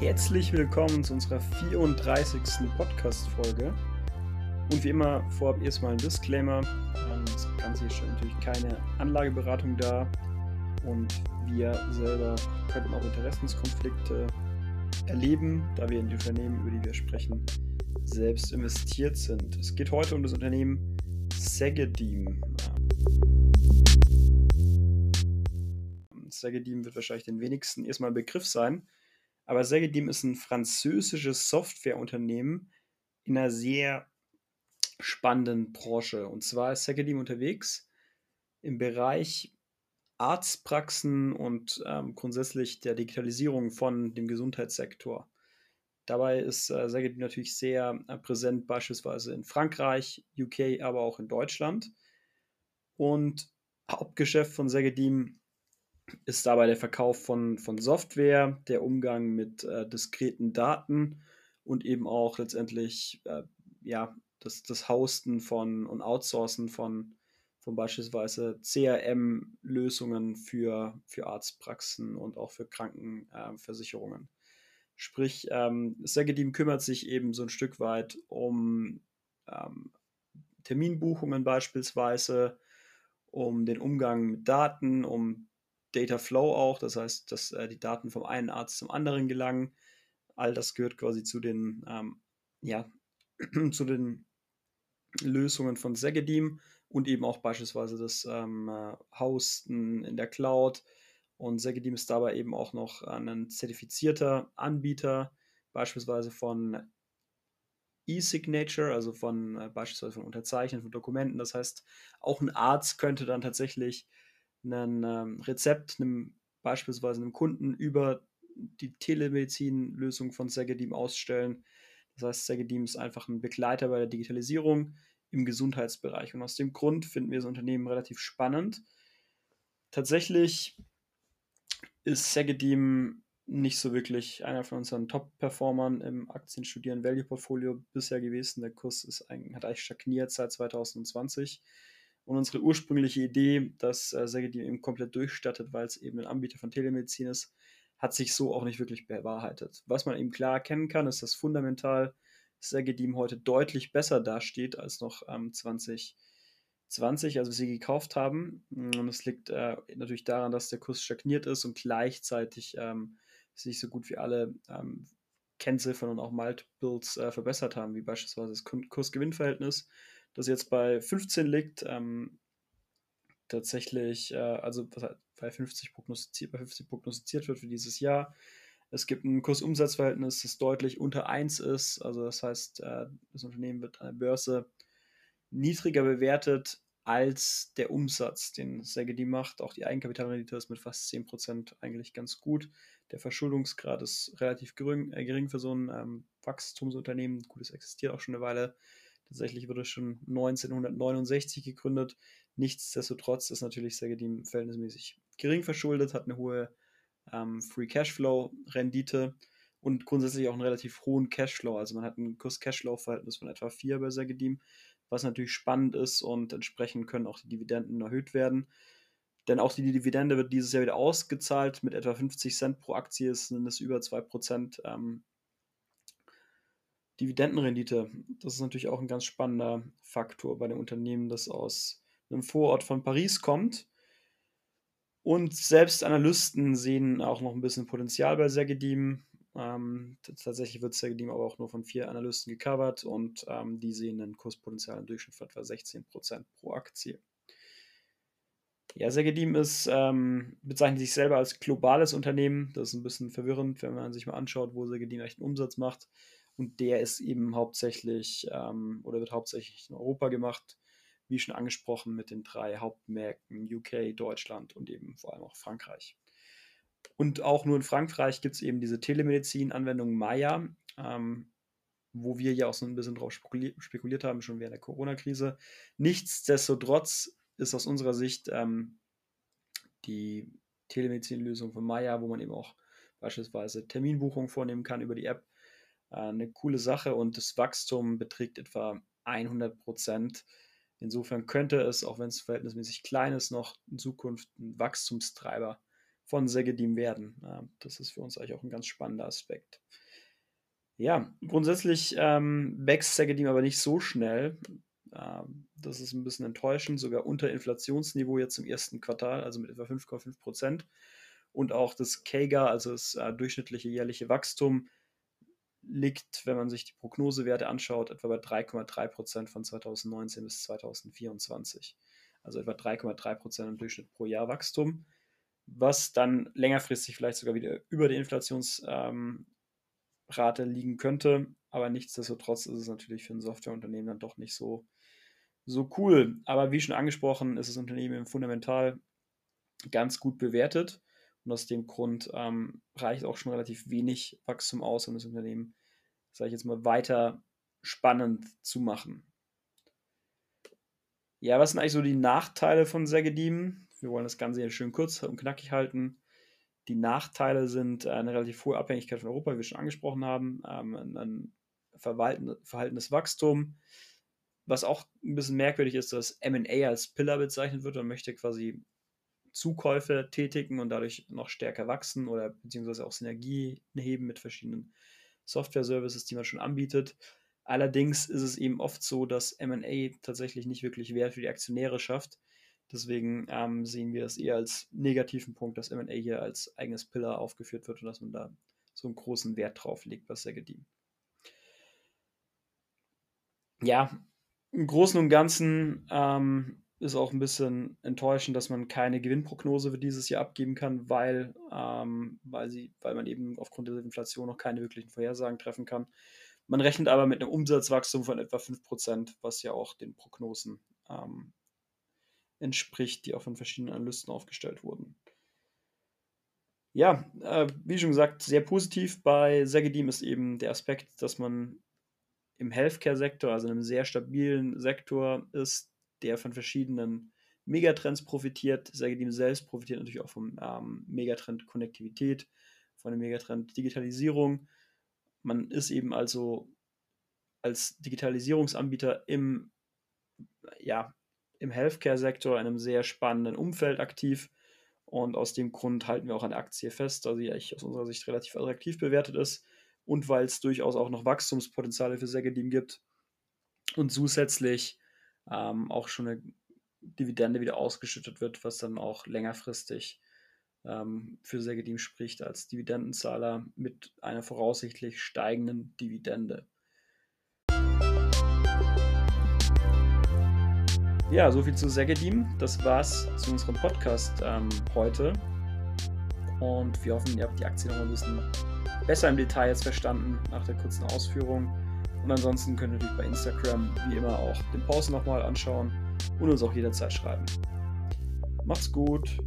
Herzlich willkommen zu unserer 34. Podcast-Folge. Und wie immer vorab erstmal ein Disclaimer. Das Ganze hier stellt natürlich keine Anlageberatung dar. Und wir selber könnten auch Interessenskonflikte erleben, da wir in die Unternehmen, über die wir sprechen, selbst investiert sind. Es geht heute um das Unternehmen Segedim. Segedim wird wahrscheinlich den wenigsten erstmal ein Begriff sein. Aber Segedim ist ein französisches Softwareunternehmen in einer sehr spannenden Branche. Und zwar ist Segedim unterwegs im Bereich Arztpraxen und ähm, grundsätzlich der Digitalisierung von dem Gesundheitssektor. Dabei ist äh, Segedim natürlich sehr äh, präsent, beispielsweise in Frankreich, UK, aber auch in Deutschland. Und Hauptgeschäft von Segedim ist dabei der Verkauf von, von Software, der Umgang mit äh, diskreten Daten und eben auch letztendlich äh, ja, das, das Hosten von und Outsourcen von, von beispielsweise CRM-Lösungen für, für Arztpraxen und auch für Krankenversicherungen. Äh, Sprich, ähm, Segedim kümmert sich eben so ein Stück weit um ähm, Terminbuchungen beispielsweise, um den Umgang mit Daten, um Data Flow auch, das heißt, dass äh, die Daten vom einen Arzt zum anderen gelangen. All das gehört quasi zu den, ähm, ja, zu den Lösungen von Segedim und eben auch beispielsweise das ähm, äh, Hosten in der Cloud. Und Segedim ist dabei eben auch noch ein zertifizierter Anbieter, beispielsweise von E-Signature, also von äh, beispielsweise von Unterzeichnen von Dokumenten. Das heißt, auch ein Arzt könnte dann tatsächlich ein ähm, Rezept einem, beispielsweise einem Kunden über die Telemedizin-Lösung von Segedim ausstellen. Das heißt, Segedim ist einfach ein Begleiter bei der Digitalisierung im Gesundheitsbereich. Und aus dem Grund finden wir das Unternehmen relativ spannend. Tatsächlich ist Segedim nicht so wirklich einer von unseren Top-Performern im Aktienstudieren Value Portfolio bisher gewesen. Der Kurs ist eigentlich, hat eigentlich stagniert seit 2020. Und unsere ursprüngliche Idee, dass äh, Segedim eben komplett durchstattet, weil es eben ein Anbieter von Telemedizin ist, hat sich so auch nicht wirklich bewahrheitet. Was man eben klar erkennen kann, ist, dass fundamental Segedim heute deutlich besser dasteht als noch ähm, 2020, als wir sie gekauft haben. Und es liegt äh, natürlich daran, dass der Kurs stagniert ist und gleichzeitig ähm, sich so gut wie alle ähm, Kennziffern und auch Multiples äh, verbessert haben, wie beispielsweise das Kurs-Gewinn-Verhältnis das jetzt bei 15 liegt. Ähm, tatsächlich, äh, also bei 50 prognostiziert, bei 50 prognostiziert wird für dieses Jahr. Es gibt ein Kursumsatzverhältnis, das deutlich unter 1 ist. Also das heißt, äh, das Unternehmen wird an der Börse niedriger bewertet als der Umsatz, den Segedi macht. Auch die Eigenkapitalrendite ist mit fast 10% eigentlich ganz gut. Der Verschuldungsgrad ist relativ gering, äh, gering für so ein ähm, Wachstumsunternehmen. Gut, es existiert auch schon eine Weile. Tatsächlich wurde es schon 1969 gegründet. Nichtsdestotrotz ist natürlich Segedim verhältnismäßig gering verschuldet, hat eine hohe ähm, Free Cashflow Rendite und grundsätzlich auch einen relativ hohen Cashflow. Also man hat ein Kurs-Cashflow-Verhältnis von etwa 4 bei Segedim, was natürlich spannend ist und entsprechend können auch die Dividenden erhöht werden. Denn auch die Dividende wird dieses Jahr wieder ausgezahlt mit etwa 50 Cent pro Aktie, sind es über 2% ähm, Dividendenrendite, das ist natürlich auch ein ganz spannender Faktor bei dem Unternehmen, das aus einem Vorort von Paris kommt. Und selbst Analysten sehen auch noch ein bisschen Potenzial bei Segedim. Ähm, tatsächlich wird Segedim aber auch nur von vier Analysten gecovert und ähm, die sehen ein Kurspotenzial im Durchschnitt von etwa 16% pro Aktie. Ja, Segedim ist, ähm, bezeichnet sich selber als globales Unternehmen. Das ist ein bisschen verwirrend, wenn man sich mal anschaut, wo Segedim echt einen Umsatz macht. Und der ist eben hauptsächlich ähm, oder wird hauptsächlich in Europa gemacht, wie schon angesprochen, mit den drei Hauptmärkten UK, Deutschland und eben vor allem auch Frankreich. Und auch nur in Frankreich gibt es eben diese Telemedizin-Anwendung Maya, ähm, wo wir ja auch so ein bisschen drauf spekuliert haben, schon während der Corona-Krise. Nichtsdestotrotz ist aus unserer Sicht ähm, die Telemedizin-Lösung von Maya, wo man eben auch beispielsweise Terminbuchungen vornehmen kann über die App, äh, eine coole Sache und das Wachstum beträgt etwa 100 Prozent. Insofern könnte es, auch wenn es verhältnismäßig klein ist, noch in Zukunft ein Wachstumstreiber von Segedim werden. das ist für uns eigentlich auch ein ganz spannender Aspekt. Ja, grundsätzlich ähm, wächst Segedim aber nicht so schnell. Ähm, das ist ein bisschen enttäuschend, sogar unter Inflationsniveau jetzt im ersten Quartal, also mit etwa 5,5 Prozent. Und auch das KEGA, also das äh, durchschnittliche jährliche Wachstum, liegt, wenn man sich die Prognosewerte anschaut, etwa bei 3,3 Prozent von 2019 bis 2024. Also etwa 3,3 Prozent im Durchschnitt pro Jahr Wachstum, was dann längerfristig vielleicht sogar wieder über die Inflationsrate ähm, liegen könnte. Aber nichtsdestotrotz ist es natürlich für ein Softwareunternehmen dann doch nicht so, so cool. Aber wie schon angesprochen, ist das Unternehmen fundamental ganz gut bewertet. Und aus dem Grund ähm, reicht auch schon relativ wenig Wachstum aus, um das Unternehmen, sage ich jetzt mal, weiter spannend zu machen. Ja, was sind eigentlich so die Nachteile von Segedim? Wir wollen das Ganze hier schön kurz und knackig halten. Die Nachteile sind eine relativ hohe Abhängigkeit von Europa, wie wir schon angesprochen haben, ähm, ein verhaltenes Wachstum, was auch ein bisschen merkwürdig ist, dass MA als Pillar bezeichnet wird. Man möchte quasi Zukäufe tätigen und dadurch noch stärker wachsen oder beziehungsweise auch Synergie heben mit verschiedenen Software-Services, die man schon anbietet. Allerdings ist es eben oft so, dass MA tatsächlich nicht wirklich Wert für die Aktionäre schafft. Deswegen ähm, sehen wir das eher als negativen Punkt, dass MA hier als eigenes Pillar aufgeführt wird und dass man da so einen großen Wert drauf legt, was sehr gedient. Ja, im Großen und Ganzen ähm, ist auch ein bisschen enttäuschend, dass man keine Gewinnprognose für dieses Jahr abgeben kann, weil, ähm, weil, sie, weil man eben aufgrund der Inflation noch keine wirklichen Vorhersagen treffen kann. Man rechnet aber mit einem Umsatzwachstum von etwa 5%, was ja auch den Prognosen ähm, entspricht, die auch von verschiedenen Analysten aufgestellt wurden. Ja, äh, wie schon gesagt, sehr positiv bei Segedim ist eben der Aspekt, dass man im Healthcare-Sektor, also in einem sehr stabilen Sektor ist, der von verschiedenen Megatrends profitiert. Segedim selbst profitiert natürlich auch vom ähm, Megatrend Konnektivität, von dem Megatrend Digitalisierung. Man ist eben also als Digitalisierungsanbieter im, ja, im Healthcare-Sektor in einem sehr spannenden Umfeld aktiv. Und aus dem Grund halten wir auch an der Aktie fest, da sie eigentlich aus unserer Sicht relativ attraktiv bewertet ist und weil es durchaus auch noch Wachstumspotenziale für Segedim gibt und zusätzlich ähm, auch schon eine Dividende wieder ausgeschüttet wird, was dann auch längerfristig ähm, für Segedim spricht als Dividendenzahler mit einer voraussichtlich steigenden Dividende. Ja, soviel zu Segedim. Das war's zu unserem Podcast ähm, heute. Und wir hoffen, ihr habt die Aktie noch ein bisschen besser im Detail jetzt verstanden nach der kurzen Ausführung. Und ansonsten könnt ihr natürlich bei Instagram wie immer auch den Post nochmal anschauen und uns auch jederzeit schreiben. Macht's gut!